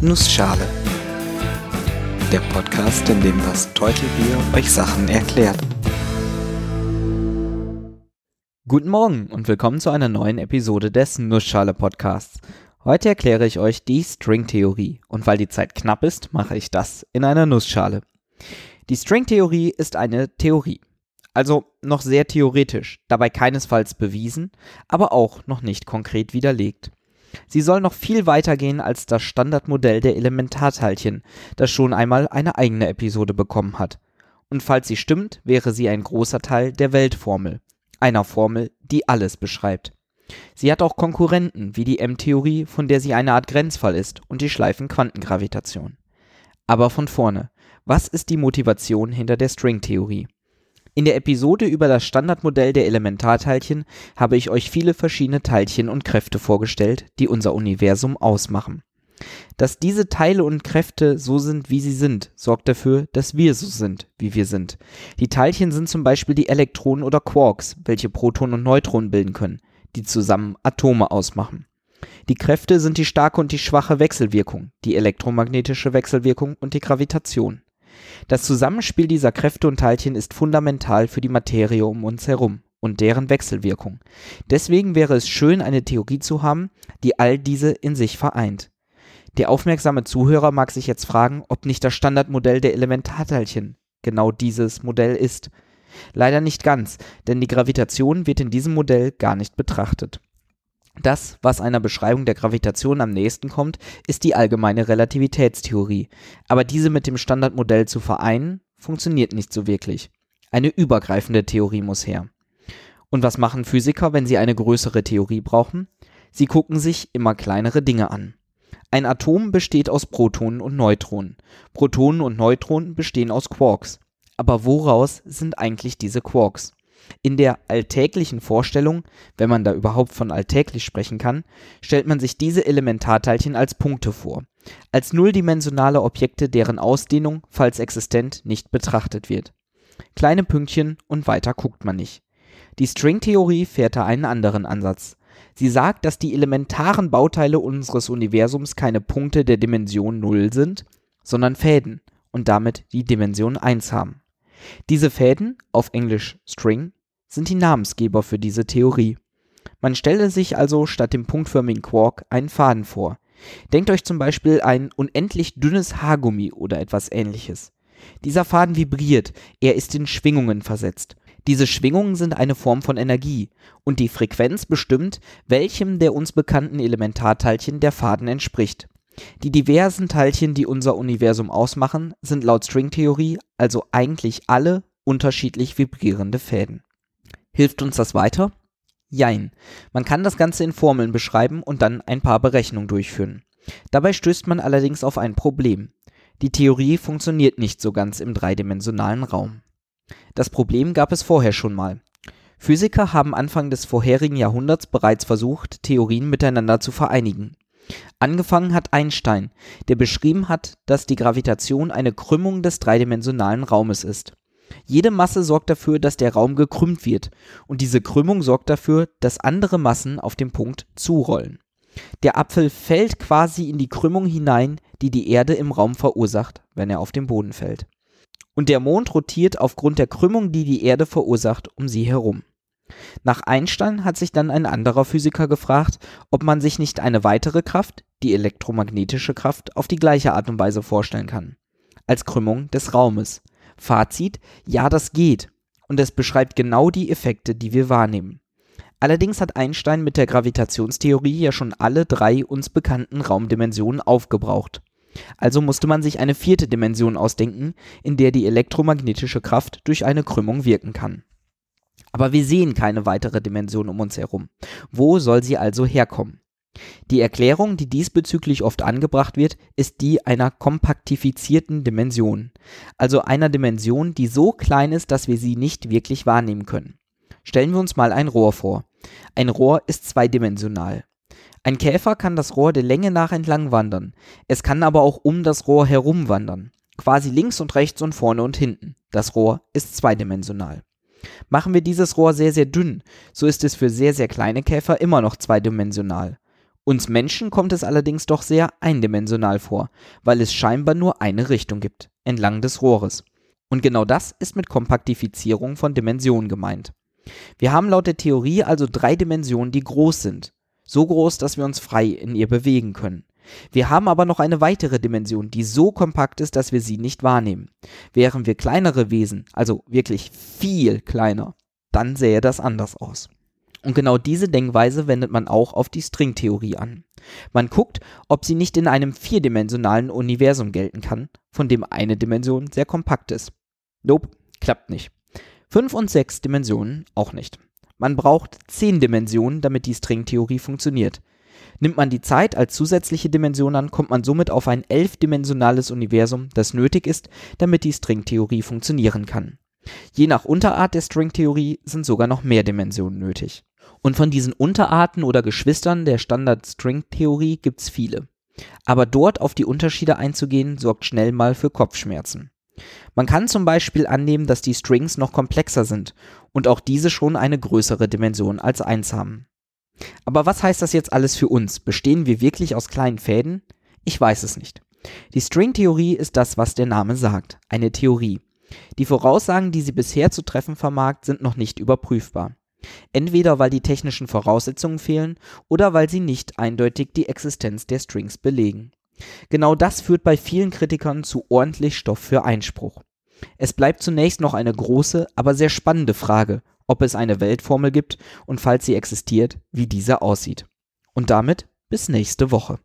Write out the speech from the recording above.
Nussschale. Der Podcast, in dem das Teutelbier euch Sachen erklärt. Guten Morgen und willkommen zu einer neuen Episode des Nussschale Podcasts. Heute erkläre ich euch die Stringtheorie und weil die Zeit knapp ist, mache ich das in einer Nussschale. Die Stringtheorie ist eine Theorie. Also noch sehr theoretisch, dabei keinesfalls bewiesen, aber auch noch nicht konkret widerlegt. Sie soll noch viel weiter gehen als das Standardmodell der Elementarteilchen, das schon einmal eine eigene Episode bekommen hat. Und falls sie stimmt, wäre sie ein großer Teil der Weltformel, einer Formel, die alles beschreibt. Sie hat auch Konkurrenten wie die M-Theorie, von der sie eine Art Grenzfall ist, und die Schleifenquantengravitation. Aber von vorne, was ist die Motivation hinter der Stringtheorie? In der Episode über das Standardmodell der Elementarteilchen habe ich euch viele verschiedene Teilchen und Kräfte vorgestellt, die unser Universum ausmachen. Dass diese Teile und Kräfte so sind, wie sie sind, sorgt dafür, dass wir so sind, wie wir sind. Die Teilchen sind zum Beispiel die Elektronen oder Quarks, welche Protonen und Neutronen bilden können, die zusammen Atome ausmachen. Die Kräfte sind die starke und die schwache Wechselwirkung, die elektromagnetische Wechselwirkung und die Gravitation. Das Zusammenspiel dieser Kräfte und Teilchen ist fundamental für die Materie um uns herum und deren Wechselwirkung. Deswegen wäre es schön, eine Theorie zu haben, die all diese in sich vereint. Der aufmerksame Zuhörer mag sich jetzt fragen, ob nicht das Standardmodell der Elementarteilchen genau dieses Modell ist. Leider nicht ganz, denn die Gravitation wird in diesem Modell gar nicht betrachtet. Das, was einer Beschreibung der Gravitation am nächsten kommt, ist die allgemeine Relativitätstheorie, aber diese mit dem Standardmodell zu vereinen, funktioniert nicht so wirklich. Eine übergreifende Theorie muss her. Und was machen Physiker, wenn sie eine größere Theorie brauchen? Sie gucken sich immer kleinere Dinge an. Ein Atom besteht aus Protonen und Neutronen. Protonen und Neutronen bestehen aus Quarks. Aber woraus sind eigentlich diese Quarks? In der alltäglichen Vorstellung, wenn man da überhaupt von alltäglich sprechen kann, stellt man sich diese Elementarteilchen als Punkte vor, als nulldimensionale Objekte, deren Ausdehnung, falls existent, nicht betrachtet wird. Kleine Pünktchen und weiter guckt man nicht. Die Stringtheorie fährt da einen anderen Ansatz. Sie sagt, dass die elementaren Bauteile unseres Universums keine Punkte der Dimension 0 sind, sondern Fäden und damit die Dimension 1 haben. Diese Fäden, auf Englisch String, sind die Namensgeber für diese Theorie. Man stelle sich also statt dem punktförmigen Quark einen Faden vor. Denkt euch zum Beispiel ein unendlich dünnes Haargummi oder etwas ähnliches. Dieser Faden vibriert, er ist in Schwingungen versetzt. Diese Schwingungen sind eine Form von Energie und die Frequenz bestimmt, welchem der uns bekannten Elementarteilchen der Faden entspricht. Die diversen Teilchen, die unser Universum ausmachen, sind laut Stringtheorie also eigentlich alle unterschiedlich vibrierende Fäden. Hilft uns das weiter? Jein. Man kann das Ganze in Formeln beschreiben und dann ein paar Berechnungen durchführen. Dabei stößt man allerdings auf ein Problem. Die Theorie funktioniert nicht so ganz im dreidimensionalen Raum. Das Problem gab es vorher schon mal. Physiker haben Anfang des vorherigen Jahrhunderts bereits versucht, Theorien miteinander zu vereinigen. Angefangen hat Einstein, der beschrieben hat, dass die Gravitation eine Krümmung des dreidimensionalen Raumes ist. Jede Masse sorgt dafür, dass der Raum gekrümmt wird, und diese Krümmung sorgt dafür, dass andere Massen auf den Punkt zurollen. Der Apfel fällt quasi in die Krümmung hinein, die die Erde im Raum verursacht, wenn er auf den Boden fällt. Und der Mond rotiert aufgrund der Krümmung, die die Erde verursacht, um sie herum. Nach Einstein hat sich dann ein anderer Physiker gefragt, ob man sich nicht eine weitere Kraft, die elektromagnetische Kraft, auf die gleiche Art und Weise vorstellen kann. Als Krümmung des Raumes. Fazit, ja, das geht. Und es beschreibt genau die Effekte, die wir wahrnehmen. Allerdings hat Einstein mit der Gravitationstheorie ja schon alle drei uns bekannten Raumdimensionen aufgebraucht. Also musste man sich eine vierte Dimension ausdenken, in der die elektromagnetische Kraft durch eine Krümmung wirken kann. Aber wir sehen keine weitere Dimension um uns herum. Wo soll sie also herkommen? Die Erklärung, die diesbezüglich oft angebracht wird, ist die einer kompaktifizierten Dimension, also einer Dimension, die so klein ist, dass wir sie nicht wirklich wahrnehmen können. Stellen wir uns mal ein Rohr vor. Ein Rohr ist zweidimensional. Ein Käfer kann das Rohr der Länge nach entlang wandern, es kann aber auch um das Rohr herum wandern, quasi links und rechts und vorne und hinten. Das Rohr ist zweidimensional. Machen wir dieses Rohr sehr, sehr dünn, so ist es für sehr, sehr kleine Käfer immer noch zweidimensional Uns Menschen kommt es allerdings doch sehr eindimensional vor, weil es scheinbar nur eine Richtung gibt, entlang des Rohres. Und genau das ist mit Kompaktifizierung von Dimensionen gemeint. Wir haben laut der Theorie also drei Dimensionen, die groß sind. So groß, dass wir uns frei in ihr bewegen können. Wir haben aber noch eine weitere Dimension, die so kompakt ist, dass wir sie nicht wahrnehmen. Wären wir kleinere Wesen, also wirklich viel kleiner, dann sähe das anders aus. Und genau diese Denkweise wendet man auch auf die Stringtheorie an. Man guckt, ob sie nicht in einem vierdimensionalen Universum gelten kann, von dem eine Dimension sehr kompakt ist. Nope, klappt nicht. Fünf und sechs Dimensionen auch nicht. Man braucht zehn Dimensionen, damit die Stringtheorie funktioniert. Nimmt man die Zeit als zusätzliche Dimension an, kommt man somit auf ein elfdimensionales Universum, das nötig ist, damit die Stringtheorie funktionieren kann. Je nach Unterart der Stringtheorie sind sogar noch mehr Dimensionen nötig. Und von diesen Unterarten oder Geschwistern der Standard-String-Theorie gibt's viele. Aber dort auf die Unterschiede einzugehen, sorgt schnell mal für Kopfschmerzen. Man kann zum Beispiel annehmen, dass die Strings noch komplexer sind und auch diese schon eine größere Dimension als 1 haben. Aber was heißt das jetzt alles für uns? Bestehen wir wirklich aus kleinen Fäden? Ich weiß es nicht. Die Stringtheorie ist das, was der Name sagt, eine Theorie. Die Voraussagen, die sie bisher zu treffen vermag, sind noch nicht überprüfbar. Entweder weil die technischen Voraussetzungen fehlen oder weil sie nicht eindeutig die Existenz der Strings belegen. Genau das führt bei vielen Kritikern zu ordentlich Stoff für Einspruch. Es bleibt zunächst noch eine große, aber sehr spannende Frage, ob es eine Weltformel gibt und falls sie existiert, wie diese aussieht. Und damit bis nächste Woche.